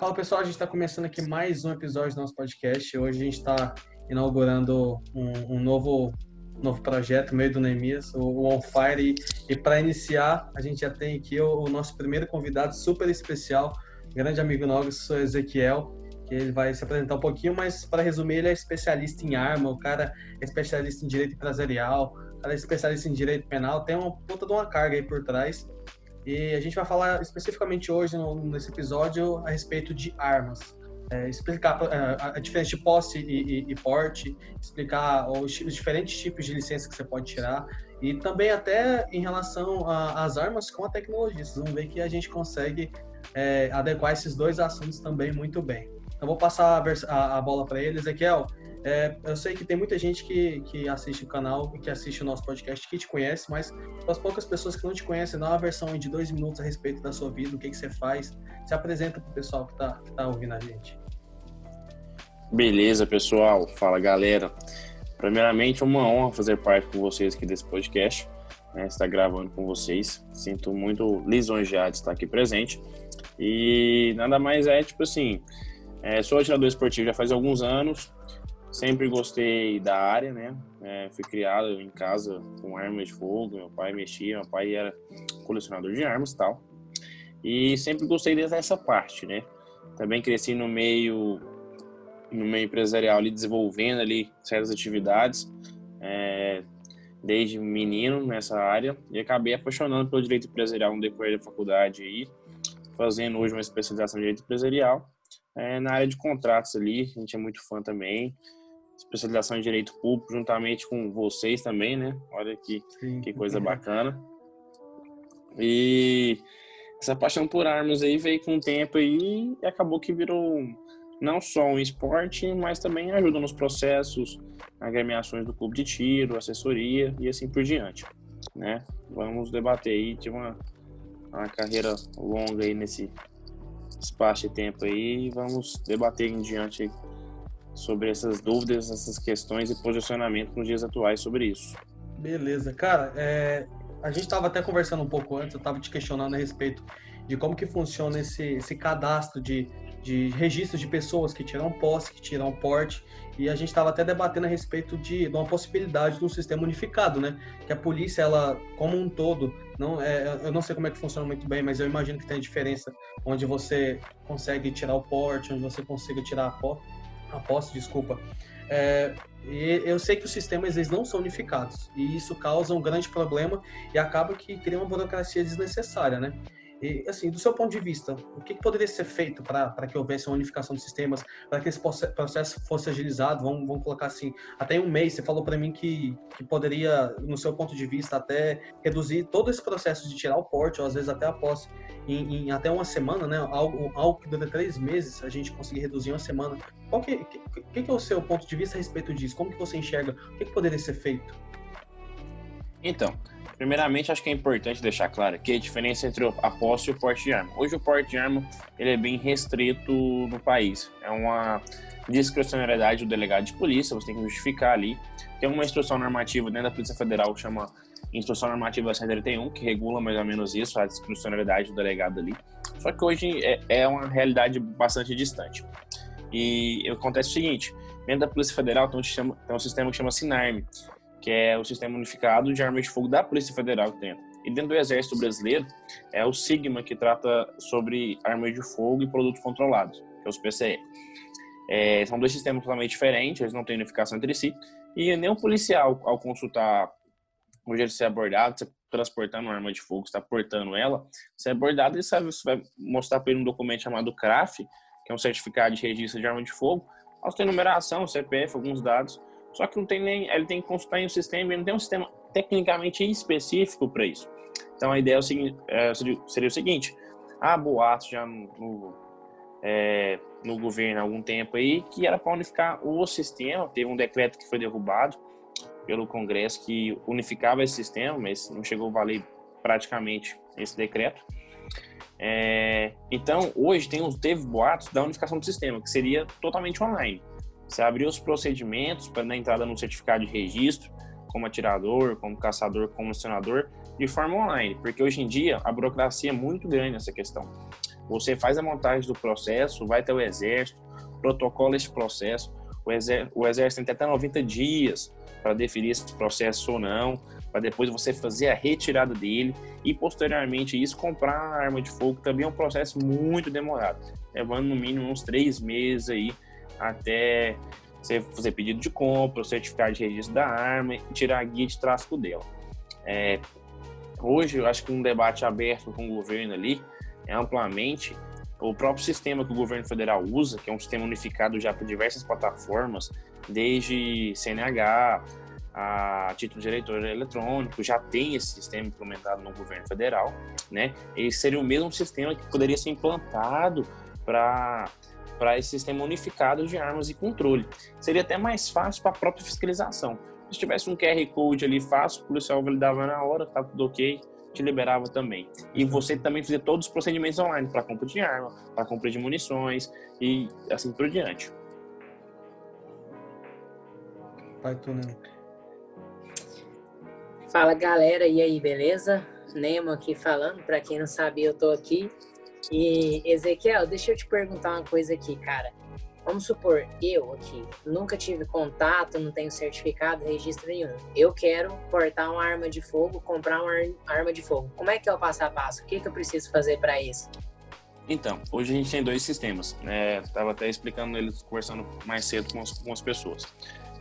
Fala pessoal, a gente está começando aqui mais um episódio do nosso podcast. Hoje a gente está inaugurando um, um, novo, novo projeto, meio do Neemias, o, On Fire. E, e para iniciar, a gente já tem aqui o, o, nosso primeiro convidado super especial, grande amigo nosso, Ezequiel, que ele vai se apresentar um pouquinho, mas para resumir, ele é especialista em arma, o cara é especialista em direito empresarial, o cara é especialista em direito penal, tem uma puta de uma carga aí por trás. E a gente vai falar especificamente hoje, no, nesse episódio, a respeito de armas. É, explicar é, a diferença de posse e, e, e, porte, explicar os, os, diferentes tipos de licença que você pode tirar e também até em relação às armas com a tecnologia. Vocês vão ver que a gente consegue é, adequar esses dois assuntos também muito bem. Então vou passar a, a, a bola para ele, Ezequiel. É, eu sei que tem muita gente que, que assiste o canal e que assiste o nosso podcast que te conhece, mas para as poucas pessoas que não te conhecem, dá uma versão de dois minutos a respeito da sua vida, o que, que você faz. Se apresenta para o pessoal que está tá ouvindo a gente. Beleza, pessoal. Fala, galera. Primeiramente, é uma honra fazer parte com vocês aqui desse podcast. Né, estar gravando com vocês. Sinto muito lisonjeado de estar aqui presente. E nada mais é, tipo assim, é, sou atirador esportivo já faz alguns anos, Sempre gostei da área, né? É, fui criado em casa com armas de fogo, meu pai mexia, meu pai era colecionador de armas e tal. E sempre gostei dessa parte, né? Também cresci no meio no meio empresarial ali desenvolvendo ali certas atividades é, desde menino nessa área e acabei apaixonando pelo direito empresarial no decorrer da faculdade aí, fazendo hoje uma especialização em direito empresarial é, na área de contratos ali, a gente é muito fã também especialização em direito público, juntamente com vocês também, né? Olha que, que coisa bacana. E essa paixão por armas aí veio com o tempo aí e acabou que virou não só um esporte, mas também ajuda nos processos, agremiações do clube de tiro, assessoria e assim por diante, né? Vamos debater aí, tive uma, uma carreira longa aí nesse espaço de tempo aí e vamos debater em diante sobre essas dúvidas, essas questões e posicionamento nos dias atuais sobre isso. Beleza, cara. É, a gente estava até conversando um pouco antes, eu estava te questionando a respeito de como que funciona esse, esse cadastro de, de registros de pessoas que tiram posse, que tiram porte, e a gente estava até debatendo a respeito de, de, uma possibilidade de um sistema unificado, né? Que a polícia, ela, como um todo, não, é, eu não sei como é que funciona muito bem, mas eu imagino que tem diferença onde você consegue tirar o porte, onde você consegue tirar a posse a desculpa. É, eu sei que os sistemas eles não são unificados e isso causa um grande problema e acaba que cria uma burocracia desnecessária, né? E, assim, do seu ponto de vista, o que, que poderia ser feito para que houvesse uma unificação de sistemas, para que esse processo fosse agilizado? Vamos, vamos colocar assim, até um mês. Você falou para mim que, que poderia, no seu ponto de vista, até reduzir todo esse processo de tirar o porte, ou às vezes até a posse, em, em até uma semana, né? Algo, algo que dura três meses, a gente conseguir reduzir em uma semana. Qual que, que, que é o seu ponto de vista a respeito disso? Como que você enxerga? O que, que poderia ser feito? Então, Primeiramente, acho que é importante deixar claro aqui a diferença entre a posse e o porte de arma. Hoje, o porte de arma ele é bem restrito no país. É uma discricionariedade do delegado de polícia, você tem que justificar ali. Tem uma instrução normativa dentro da Polícia Federal que chama Instrução Normativa 131, que regula mais ou menos isso, a discricionariedade do delegado ali. Só que hoje é, é uma realidade bastante distante. E acontece o seguinte: dentro da Polícia Federal tem um, sistema, tem um sistema que chama SINARM, que é o Sistema Unificado de Armas de Fogo da Polícia Federal que tem. E dentro do Exército Brasileiro é o SIGMA que trata sobre armas de fogo e produtos controlados, que é os PCE. É, são dois sistemas totalmente diferentes, eles não têm unificação entre si, e o policial, ao consultar hoje ele ser abordado, você transportando uma arma de fogo, está portando ela, você é abordado e sabe, você vai mostrar para ele um documento chamado CRAF, que é um certificado de registro de arma de fogo, elas têm numeração, CPF, alguns dados, só que não tem nem, ele tem que consultar em um sistema, ele não tem um sistema tecnicamente específico para isso. Então a ideia é é, seria, o seguinte: há boatos já no, no, é, no governo há algum tempo aí que era para unificar o sistema. Teve um decreto que foi derrubado pelo Congresso que unificava esse sistema, mas não chegou a valer praticamente esse decreto. É, então, hoje tem teve boatos da unificação do sistema, que seria totalmente online. Você abrir os procedimentos para dar entrada no certificado de registro, como atirador, como caçador, como acionador, de forma online, porque hoje em dia a burocracia é muito grande nessa questão. Você faz a montagem do processo, vai até o exército, protocola esse processo. O exército, o exército tem até 90 dias para definir esse processo ou não, para depois você fazer a retirada dele e posteriormente isso comprar a arma de fogo também é um processo muito demorado, levando no mínimo uns três meses aí até você fazer pedido de compra, o certificado de registro da arma e tirar a guia de tráfico dela. É, hoje eu acho que um debate aberto com o governo ali é amplamente o próprio sistema que o governo federal usa, que é um sistema unificado já por diversas plataformas, desde CNH, a título de eleitor eletrônico, já tem esse sistema implementado no governo federal, né? Esse seria o mesmo sistema que poderia ser implantado para para esse sistema unificado de armas e controle. Seria até mais fácil para a própria fiscalização. Se tivesse um QR Code ali fácil, o policial validava na hora, tá tudo ok, te liberava também. E você também fazia todos os procedimentos online para compra de arma, para compra de munições e assim por diante. Vai, Túnel. Fala galera, e aí, beleza? Nemo aqui falando, para quem não sabe, eu tô aqui. E Ezequiel, deixa eu te perguntar uma coisa aqui, cara. Vamos supor, eu aqui nunca tive contato, não tenho certificado, registro nenhum. Eu quero portar uma arma de fogo, comprar uma arma de fogo. Como é que é o passo a passo? O que, que eu preciso fazer para isso? Então, hoje a gente tem dois sistemas. Né? Tava até explicando eles, conversando mais cedo com as, com as pessoas.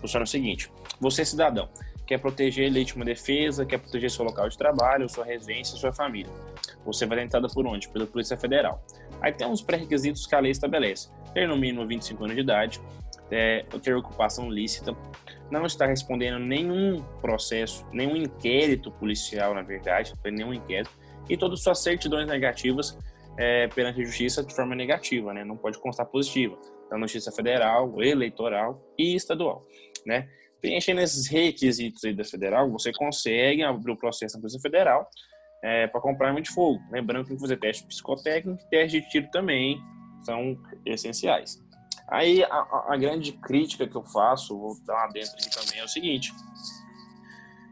Funciona o seguinte: você, cidadão, quer proteger legítima defesa, quer proteger seu local de trabalho, sua residência, sua família. Você vai dar entrada por onde? Pela Polícia Federal. Aí tem uns pré-requisitos que a lei estabelece. Ter no mínimo 25 anos de idade, é, ter ocupação lícita, não estar respondendo nenhum processo, nenhum inquérito policial, na verdade, nenhum inquérito, e todas suas certidões negativas é, perante a justiça de forma negativa, né? Não pode constar positiva, na justiça federal, eleitoral e estadual, né? Preenchendo esses requisitos aí da federal, você consegue abrir o processo na Polícia Federal é, para comprar arma de fogo. Lembrando que tem que fazer teste psicotécnico e teste de tiro também são essenciais. Aí a, a, grande crítica que eu faço, vou dar lá dentro aqui também, é o seguinte: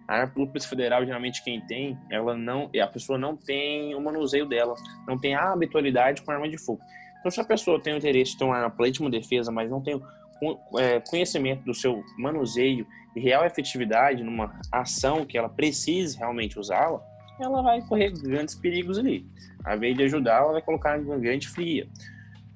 a Polícia Federal, geralmente quem tem, ela não, a pessoa não tem o manuseio dela, não tem a habitualidade com arma de fogo. Então, se a pessoa tem o interesse de ter uma arma legítima defesa, mas não tem conhecimento do seu manuseio e real efetividade numa ação que ela precise realmente usá-la, ela vai correr grandes perigos ali. A vez de ajudar, ela vai colocar uma grande fria.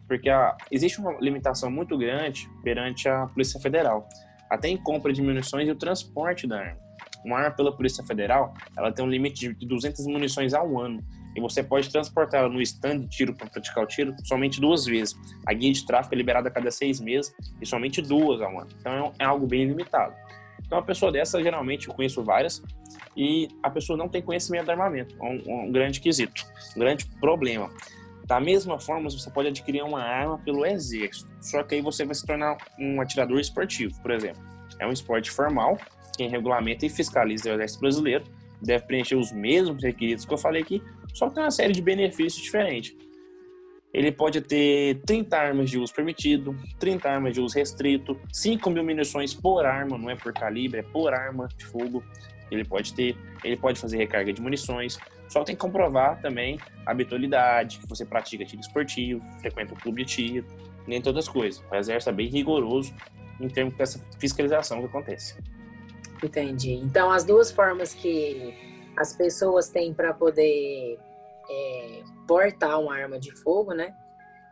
Porque a, existe uma limitação muito grande perante a Polícia Federal, até em compra de munições e o transporte da arma. Uma arma pela Polícia Federal, ela tem um limite de 200 munições ao ano e você pode transportar ela no stand de tiro para praticar o tiro somente duas vezes. A guia de tráfego é liberada a cada seis meses e somente duas ao ano. Então é, é algo bem limitado. Então, uma pessoa dessa, geralmente, eu conheço várias, e a pessoa não tem conhecimento do armamento. É um, um grande quesito, um grande problema. Da mesma forma, você pode adquirir uma arma pelo exército, só que aí você vai se tornar um atirador esportivo, por exemplo. É um esporte formal, quem regulamenta e fiscaliza é o exército brasileiro, deve preencher os mesmos requisitos que eu falei aqui, só que tem uma série de benefícios diferentes. Ele pode ter 30 armas de uso permitido, 30 armas de uso restrito, 5 mil munições por arma, não é por calibre, é por arma de fogo. Ele pode ter, ele pode fazer recarga de munições. Só tem que comprovar também a habitualidade, que você pratica tiro esportivo, frequenta o clube de tiro, nem todas as coisas. O exército é bem rigoroso em termos dessa fiscalização que acontece. Entendi. Então, as duas formas que as pessoas têm para poder é, portar uma arma de fogo, né?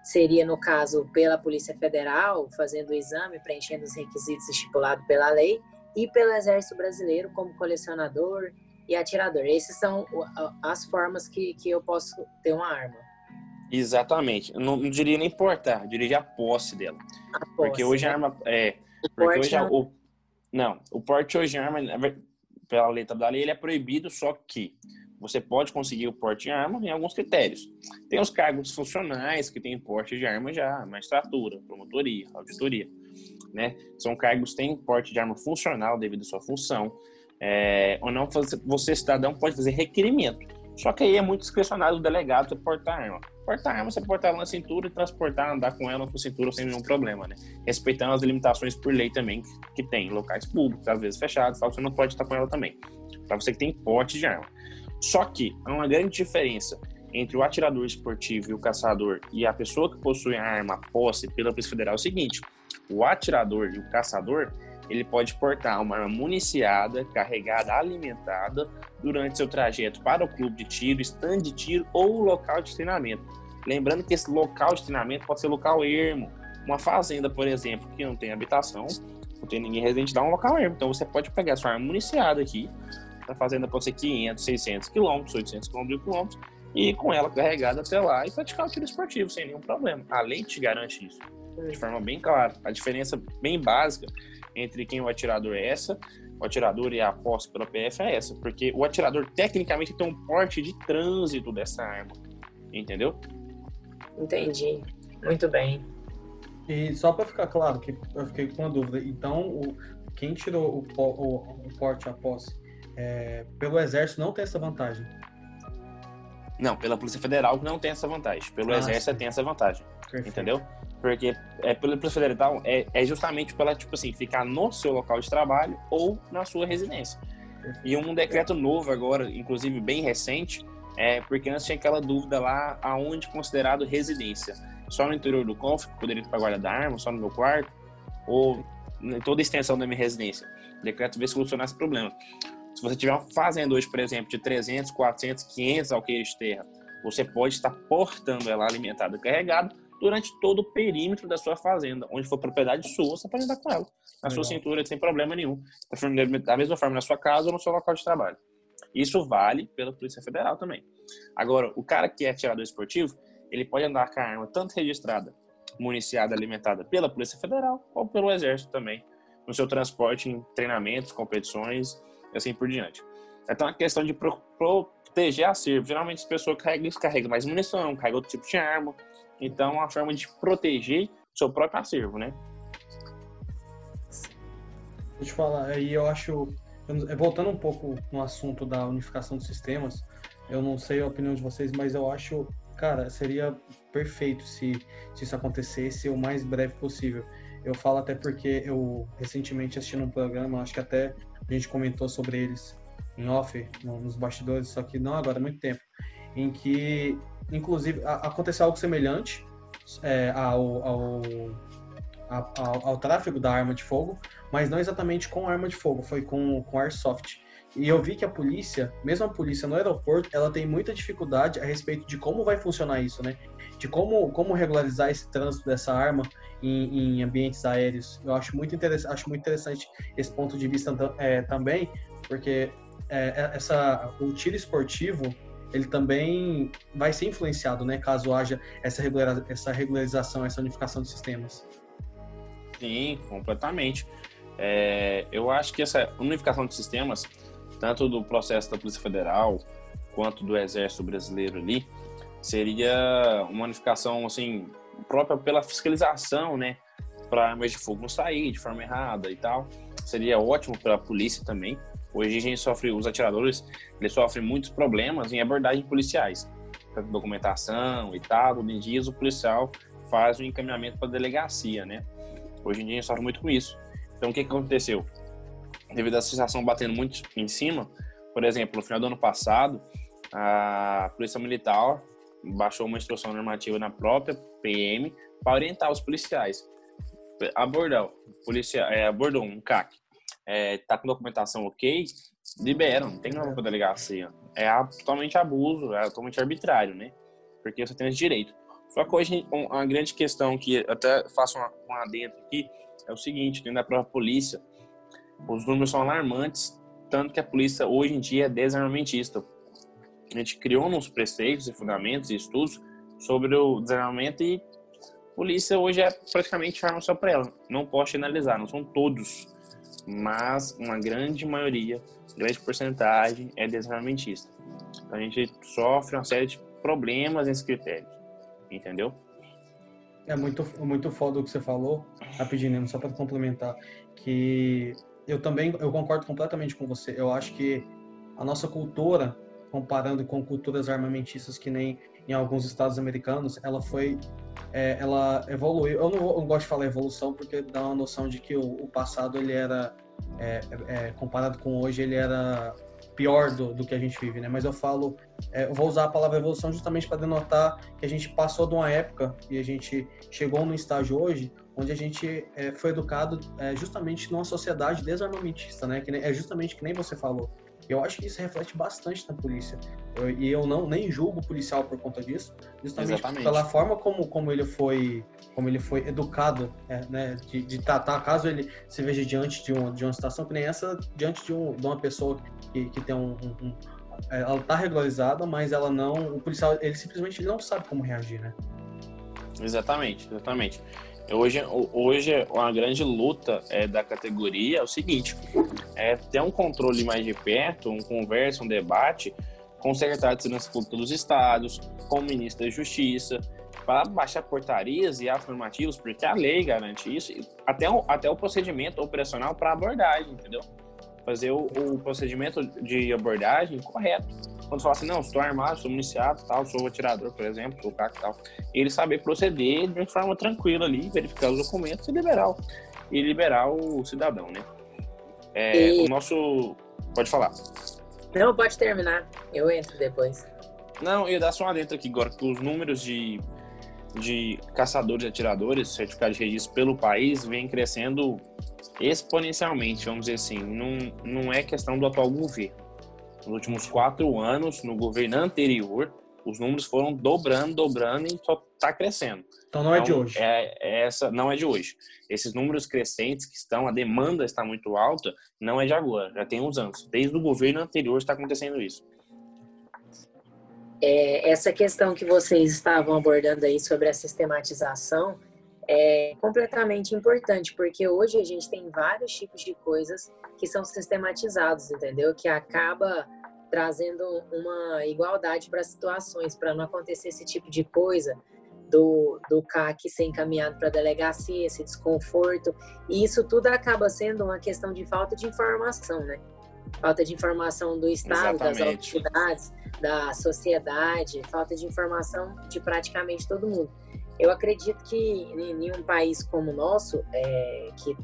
Seria, no caso, pela Polícia Federal, fazendo o exame, preenchendo os requisitos estipulados pela lei, e pelo Exército Brasileiro, como colecionador e atirador. Essas são as formas que, que eu posso ter uma arma. Exatamente. Eu não, não diria nem portar, eu diria a posse dela. A posse, porque hoje né? a arma. É, porque hoje não. o, não, o porte hoje a arma, pela letra da lei, ele é proibido, só que você pode conseguir o porte de arma em alguns critérios. Tem os cargos funcionais que têm porte de arma já, magistratura, promotoria, auditoria, né? São cargos que têm porte de arma funcional devido à sua função. É, ou não, você cidadão pode fazer requerimento. Só que aí é muito discricionário do delegado portar arma. Portar arma, você portar ela na cintura e transportar, andar com ela na cintura sem nenhum problema, né? Respeitando as limitações por lei também que tem, locais públicos, às vezes fechados, você não pode estar com ela também. Para você que tem porte de arma. Só que há uma grande diferença entre o atirador esportivo e o caçador e a pessoa que possui a arma posse pela Polícia Federal é o seguinte: o atirador e o caçador ele pode portar uma arma municiada, carregada, alimentada durante seu trajeto para o clube de tiro, stand de tiro ou local de treinamento. Lembrando que esse local de treinamento pode ser local ermo, uma fazenda, por exemplo, que não tem habitação, não tem ninguém residente, dá um local ermo. Então você pode pegar sua arma municiada aqui, a fazenda pode ser 500, 600 quilômetros, 800 quilômetros, e com ela carregada até lá e praticar o tiro esportivo sem nenhum problema. A lei te garante isso de forma bem clara. A diferença bem básica entre quem o atirador é essa, o atirador e a posse pela PF é essa, porque o atirador tecnicamente tem um porte de trânsito dessa arma, entendeu? Entendi. Muito bem. E só para ficar claro, que eu fiquei com uma dúvida. Então, o, quem tirou o, o, o porte a posse é, pelo Exército não tem essa vantagem? Não, pela Polícia Federal não tem essa vantagem. Pelo ah, Exército sim. tem essa vantagem. Perfeito. Entendeu? Porque é, pela Polícia Federal é, é justamente pela, tipo assim, ficar no seu local de trabalho ou na sua residência. E um decreto novo agora, inclusive bem recente, é porque antes tinha aquela dúvida lá aonde considerado residência. Só no interior do CONF, poderia ir para guarda da arma, só no meu quarto, ou em toda a extensão da minha residência. O decreto veio solucionar esse problema. Se você tiver uma fazenda hoje, por exemplo, de 300, 400, 500 alqueires de terra, você pode estar portando ela alimentada carregada durante todo o perímetro da sua fazenda. Onde for propriedade sua, você pode andar com ela. Na Legal. sua cintura, sem problema nenhum. Da mesma forma na sua casa ou no seu local de trabalho. Isso vale pela Polícia Federal também. Agora, o cara que é atirador esportivo, ele pode andar com a arma tanto registrada, municiada, alimentada pela Polícia Federal ou pelo Exército também, no seu transporte em treinamentos, competições e assim por diante. Então, a questão de pro, proteger acervo. Geralmente, as pessoas carregam, carregam mais munição, carregam outro tipo de arma. Então, é uma forma de proteger seu próprio acervo, né? Deixa eu falar, aí eu acho, voltando um pouco no assunto da unificação dos sistemas, eu não sei a opinião de vocês, mas eu acho, cara, seria perfeito se, se isso acontecesse o mais breve possível. Eu falo até porque eu recentemente assisti um programa, acho que até a gente comentou sobre eles em off, nos bastidores, só que não agora, há muito tempo, em que, inclusive, aconteceu algo semelhante é, ao, ao, ao, ao, tráfego da arma de fogo, mas não exatamente com arma de fogo, foi com, com airsoft. E eu vi que a polícia, mesmo a polícia no aeroporto, ela tem muita dificuldade a respeito de como vai funcionar isso, né? De como, como regularizar esse trânsito dessa arma em, em ambientes aéreos. Eu acho muito, interessante, acho muito interessante esse ponto de vista é, também, porque é, é, essa, o tiro esportivo ele também vai ser influenciado, né, caso haja essa, regular, essa regularização, essa unificação de sistemas. Sim, completamente. É, eu acho que essa unificação de sistemas, tanto do processo da Polícia Federal quanto do Exército Brasileiro ali, seria uma unificação assim própria pela fiscalização, né, para armas de fogo não sair de forma errada e tal. Seria ótimo para a polícia também. Hoje a gente sofre, os atiradores, eles sofrem muitos problemas em abordagem policiais, documentação e tal. Hoje em dia o policial faz um encaminhamento para a delegacia, né? Hoje em dia a gente sofre muito com isso. Então o que, aconteceu? Devido à situação batendo muito em cima, por exemplo, no final do ano passado, a Polícia Militar baixou uma instrução normativa na própria PM para orientar os policiais. Abordou, polícia, é, abordou um CAC, é, tá com documentação ok, liberam, não tem nada para delegacia. É totalmente abuso, é totalmente arbitrário, né? Porque você tem esse direito. Só que hoje uma grande questão que até faço uma adentro aqui é o seguinte, dentro da própria polícia, os números são alarmantes, tanto que a polícia hoje em dia é desarmamentista a gente criou nos preceitos e fundamentos e estudos sobre o desarmamento e polícia hoje é praticamente arma só para ela. Não posso analisar, não são todos, mas uma grande maioria, grande porcentagem é desarmamentista. Então a gente sofre uma série de problemas nesses critérios, entendeu? É muito, muito foda o que você falou, rapidinho, só para complementar, que eu também eu concordo completamente com você. Eu acho que a nossa cultura comparando com culturas armamentistas que nem em alguns estados americanos, ela foi, é, ela evoluiu. Eu não, eu não, gosto de falar evolução porque dá uma noção de que o, o passado ele era, é, é, comparado com hoje, ele era pior do, do que a gente vive, né? Mas eu falo, é, eu vou usar a palavra evolução justamente para denotar que a gente passou de uma época e a gente chegou no estágio hoje onde a gente é, foi educado é, justamente numa sociedade desarmamentista, né? Que é justamente que nem você falou. Eu acho que isso reflete bastante na polícia. Eu, e eu não nem julgo o policial por conta disso, justamente Exatamente. pela forma como, como ele foi como ele foi educado, é, né, de, de, tratar, caso ele se veja diante de, um, de uma situação que nem essa, diante de, um, de uma pessoa que, que tem um, um, um é, ela tá regularizada, mas ela não, o policial, ele simplesmente não sabe como reagir, né? Exatamente, exatamente. Hoje, hoje uma grande luta é, da categoria é o seguinte: é ter um controle mais de perto, um conversa, um debate com o secretário de Segurança Pública dos Estados, com o ministro da Justiça, para baixar portarias e afirmativos, porque a lei garante isso, até o, até o procedimento operacional para abordagem, entendeu? Fazer o, o procedimento de abordagem correto quando fala assim, não, estou armado, estou municiado, tal, sou atirador, por exemplo, sou CAC e tal, ele saber proceder de forma tranquila ali, verificar os documentos e liberar, e liberar o cidadão, né? É, e... O nosso... Pode falar. Não, pode terminar. Eu entro depois. Não, eu ia dar só uma dentro aqui agora, que os números de, de caçadores e atiradores certificados de registro pelo país vem crescendo exponencialmente, vamos dizer assim. Não, não é questão do atual governo nos últimos quatro anos, no governo anterior, os números foram dobrando, dobrando e só está crescendo. Então não é de então, hoje. É, é, essa não é de hoje. Esses números crescentes que estão, a demanda está muito alta, não é de agora, já tem uns anos. Desde o governo anterior está acontecendo isso. É, essa questão que vocês estavam abordando aí sobre a sistematização é completamente importante, porque hoje a gente tem vários tipos de coisas que são sistematizados, entendeu? Que acaba trazendo uma igualdade para situações, para não acontecer esse tipo de coisa do, do CAC ser encaminhado para a delegacia, esse desconforto. E isso tudo acaba sendo uma questão de falta de informação, né? Falta de informação do Estado, Exatamente. das autoridades, da sociedade, falta de informação de praticamente todo mundo. Eu acredito que em um país como o nosso, é, que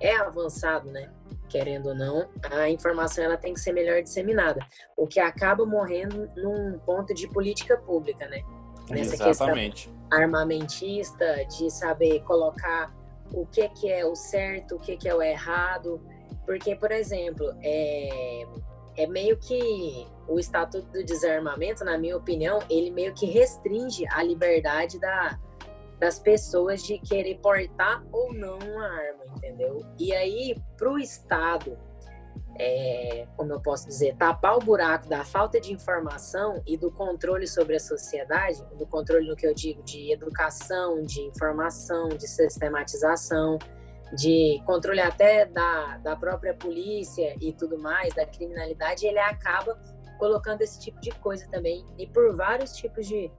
é avançado, né? Querendo ou não, a informação ela tem que ser melhor disseminada. O que acaba morrendo num ponto de política pública, né? Nessa Exatamente. questão armamentista, de saber colocar o que, que é o certo, o que, que é o errado. Porque, por exemplo, é, é meio que o Estatuto do Desarmamento, na minha opinião, ele meio que restringe a liberdade da, das pessoas de querer portar ou não uma arma, entendeu? E aí, para o Estado, é, como eu posso dizer, tapar o buraco da falta de informação e do controle sobre a sociedade, do controle no que eu digo de educação, de informação, de sistematização, de controle até da, da própria polícia e tudo mais, da criminalidade, ele acaba colocando esse tipo de coisa também, e por vários tipos de,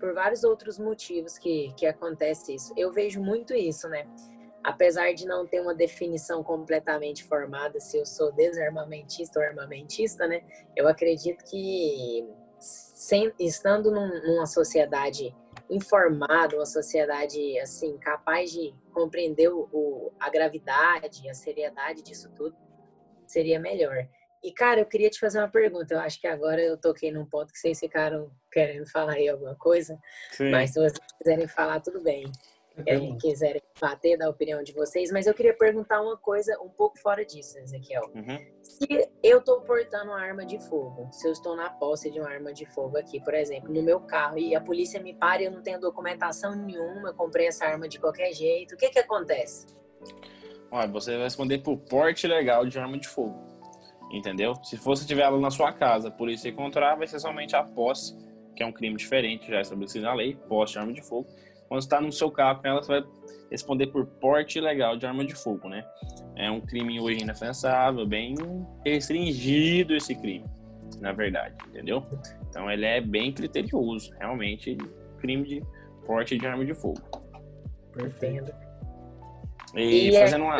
por vários outros motivos que, que acontece isso. Eu vejo muito isso, né? Apesar de não ter uma definição completamente formada se eu sou desarmamentista ou armamentista, né? Eu acredito que sem, estando num, numa sociedade informada, uma sociedade assim capaz de compreender o, o, a gravidade, a seriedade disso tudo, seria melhor. E, cara, eu queria te fazer uma pergunta. Eu acho que agora eu toquei num ponto que vocês ficaram querendo falar aí alguma coisa. Sim. Mas se vocês quiserem falar, tudo bem. É, quiserem bater da opinião de vocês. Mas eu queria perguntar uma coisa um pouco fora disso, Ezequiel. Uhum. Se eu estou portando uma arma de fogo, se eu estou na posse de uma arma de fogo aqui, por exemplo, no meu carro, e a polícia me para e eu não tenho documentação nenhuma, eu comprei essa arma de qualquer jeito, o que que acontece? Olha, você vai responder por porte legal de arma de fogo entendeu? Se fosse tiver ela na sua casa, a polícia encontrar, vai ser somente a posse, que é um crime diferente, já estabelecido na lei, posse de arma de fogo. Quando está no seu carro com ela, você vai responder por porte ilegal de arma de fogo, né? É um crime hoje inafensável, bem restringido esse crime, na verdade, entendeu? Então ele é bem criterioso, realmente, crime de porte de arma de fogo. Perfeito. E, e fazendo uma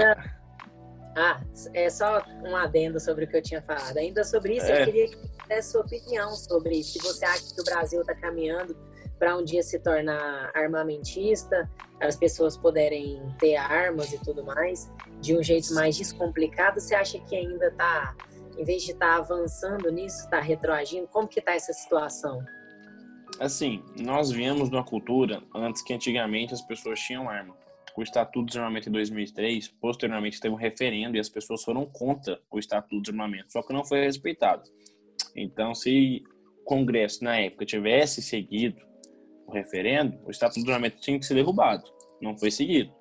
ah, é só um adendo sobre o que eu tinha falado. Ainda sobre isso, é. eu queria que desse sua opinião sobre se você acha que o Brasil está caminhando para um dia se tornar armamentista, as pessoas poderem ter armas e tudo mais, de um jeito mais descomplicado, você acha que ainda está em vez de estar tá avançando nisso, está retroagindo? Como que está essa situação? Assim, nós viemos de uma cultura antes que antigamente as pessoas tinham arma. O Estatuto de Desarmamento em 2003, posteriormente teve um referendo e as pessoas foram contra o Estatuto de Desarmamento, só que não foi respeitado. Então, se o Congresso, na época, tivesse seguido o referendo, o Estatuto de Desarmamento tinha que ser derrubado. Não foi seguido.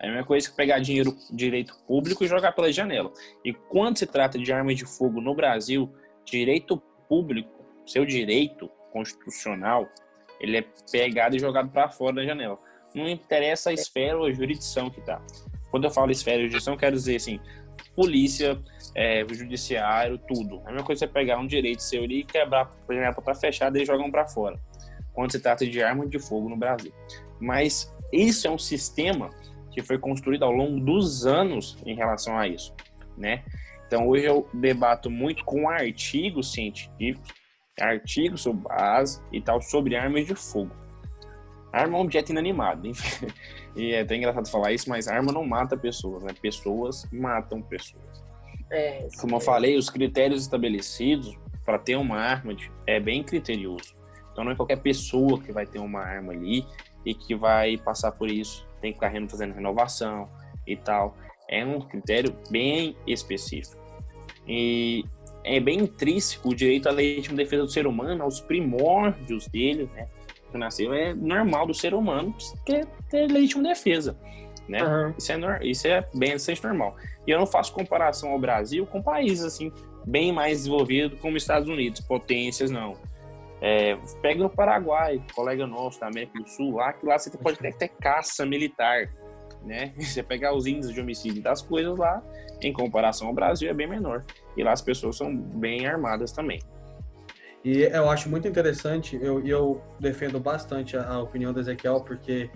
É a mesma coisa que pegar dinheiro direito público e jogar pela janela. E quando se trata de arma de fogo no Brasil, direito público, seu direito constitucional, ele é pegado e jogado para fora da janela. Não interessa a esfera ou a jurisdição que tá. Quando eu falo esfera e jurisdição, quero dizer assim, polícia, é, judiciário, tudo. É a mesma coisa você pegar um direito seu ali e quebrar a janela para fechada e jogam para fora. Quando se trata de arma de fogo no Brasil. Mas isso é um sistema que foi construído ao longo dos anos em relação a isso, né? Então hoje eu debato muito com artigos científicos, artigos sobre base e tal sobre armas de fogo. Arma é um objeto inanimado, enfim. e é até engraçado falar isso, mas arma não mata pessoas, né? Pessoas matam pessoas. É, Como eu falei, os critérios estabelecidos para ter uma arma é bem criterioso. Então não é qualquer pessoa que vai ter uma arma ali e que vai passar por isso tem que ficar fazendo renovação e tal. É um critério bem específico. E é bem intrínseco o direito à legítima defesa do ser humano, aos primórdios dele, né? Que nasceu é normal do ser humano ter, ter legítima defesa, né? Uhum. Isso, é, isso é bem bastante normal. E eu não faço comparação ao Brasil com países assim bem mais desenvolvidos como Estados Unidos, potências não. É, pega no Paraguai, colega nosso da América do Sul, lá que lá você pode ter, ter caça militar, né? Você pegar os índices de homicídio das coisas lá, em comparação ao Brasil, é bem menor. E lá as pessoas são bem armadas também. E eu acho muito interessante, eu, eu defendo bastante a, a opinião do Ezequiel, porque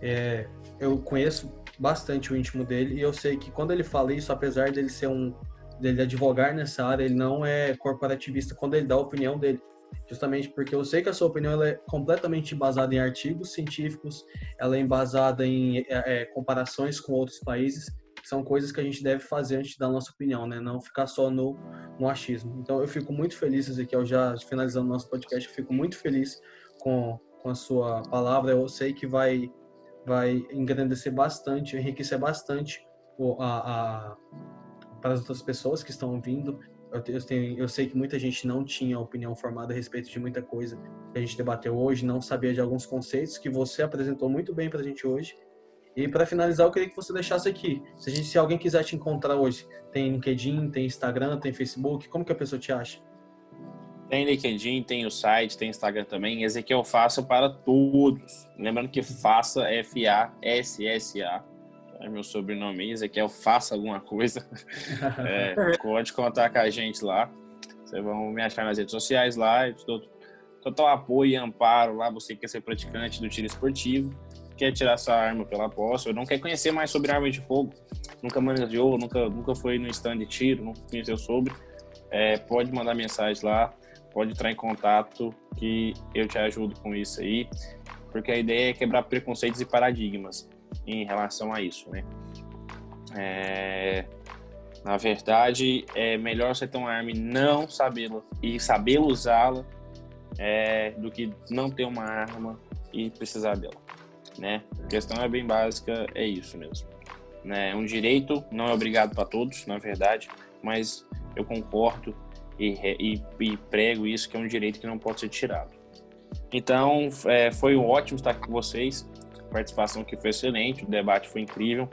é, eu conheço bastante o íntimo dele e eu sei que quando ele fala isso, apesar dele ser um dele advogar nessa área, ele não é corporativista quando ele dá a opinião dele justamente porque eu sei que a sua opinião é completamente embasada em artigos científicos, ela é embasada em é, é, comparações com outros países, que são coisas que a gente deve fazer antes da nossa opinião, né? Não ficar só no, no achismo. Então eu fico muito feliz, Ezequiel, já finalizando nosso podcast, eu fico muito feliz com, com a sua palavra. Eu sei que vai, vai engrandecer bastante, enriquecer bastante a, a para as outras pessoas que estão vindo eu, eu, tenho, eu sei que muita gente não tinha opinião formada a respeito de muita coisa que a gente debateu hoje, não sabia de alguns conceitos que você apresentou muito bem para a gente hoje. E para finalizar, eu queria que você deixasse aqui. Se, gente, se alguém quiser te encontrar hoje, tem LinkedIn, tem Instagram, tem Facebook, como que a pessoa te acha? Tem LinkedIn, tem o site, tem Instagram também. Ezequiel Faça para todos. Lembrando que Faça F-A-S-S-A é meu sobrenome Ezequiel, faça alguma coisa. É, pode contar com a gente lá. Vocês vão me achar nas redes sociais lá. Estou total apoio e amparo lá. Você quer ser praticante do tiro esportivo, quer tirar sua arma pela posse, ou não quer conhecer mais sobre arma de fogo, nunca manejou, nunca, nunca foi no stand de tiro, nunca conheceu sobre, é, pode mandar mensagem lá, pode entrar em contato que eu te ajudo com isso aí, porque a ideia é quebrar preconceitos e paradigmas em relação a isso, né? É, na verdade, é melhor você ter uma arma e não sabê-la e saber usá-la é, do que não ter uma arma e precisar dela, né? A questão é bem básica, é isso mesmo. Né? Um direito não é obrigado para todos, na verdade, mas eu concordo e, e, e, prego isso que é um direito que não pode ser tirado. Então, é, foi ótimo estar aqui com vocês participação que foi excelente, o debate foi incrível,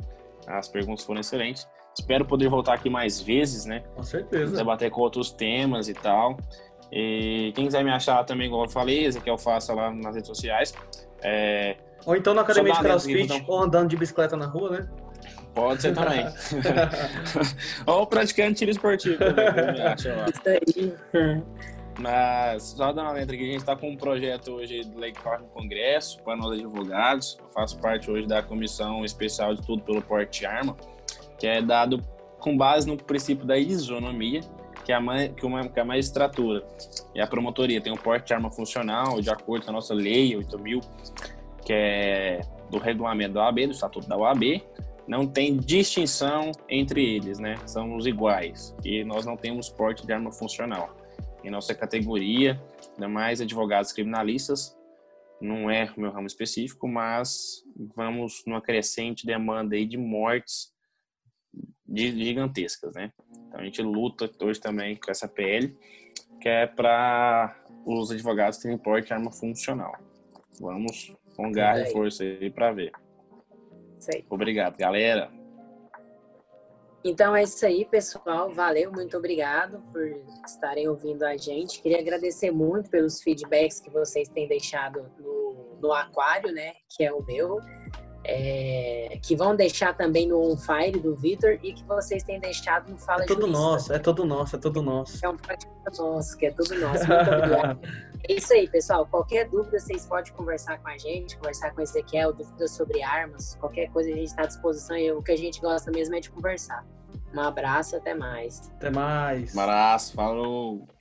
as perguntas foram excelentes. Espero poder voltar aqui mais vezes, né? Com certeza. Debater com outros temas e tal. E quem quiser me achar também, igual eu falei, esse aqui eu faço lá nas redes sociais. É... Ou então na academia de crossfit, então... ou andando de bicicleta na rua, né? Pode ser também. ou praticando tiro esportivo. Também, Isso aí. Mas, só dando uma letra aqui, a gente está com um projeto hoje do corre no Congresso, para nós advogados. Eu faço parte hoje da comissão especial de tudo pelo porte de arma, que é dado com base no princípio da isonomia, que é a, que uma, que é a magistratura e a promotoria tem um porte de arma funcional, de acordo com a nossa lei 8000, que é do regulamento da OAB, do estatuto da OAB, não tem distinção entre eles, né? São os iguais. E nós não temos porte de arma funcional. Em nossa categoria, ainda mais advogados criminalistas, não é o meu ramo específico, mas vamos numa crescente demanda aí de mortes gigantescas, né? Então a gente luta hoje também com essa PL, que é para os advogados terem porte de arma funcional. Vamos com garra e força aí para ver. Obrigado, galera. Então é isso aí, pessoal. Valeu, muito obrigado por estarem ouvindo a gente. Queria agradecer muito pelos feedbacks que vocês têm deixado no, no aquário, né? Que é o meu é, que vão deixar também no On Fire do Vitor e que vocês têm deixado no Fala É tudo Jurista. nosso, é tudo nosso, é tudo nosso. É um podcast nosso, que é tudo nosso. Muito obrigado. é isso aí, pessoal. Qualquer dúvida, vocês podem conversar com a gente, conversar com o Ezequiel, dúvidas sobre armas, qualquer coisa a gente está à disposição. E o que a gente gosta mesmo é de conversar. Um abraço, até mais. Até mais. Um abraço, falou.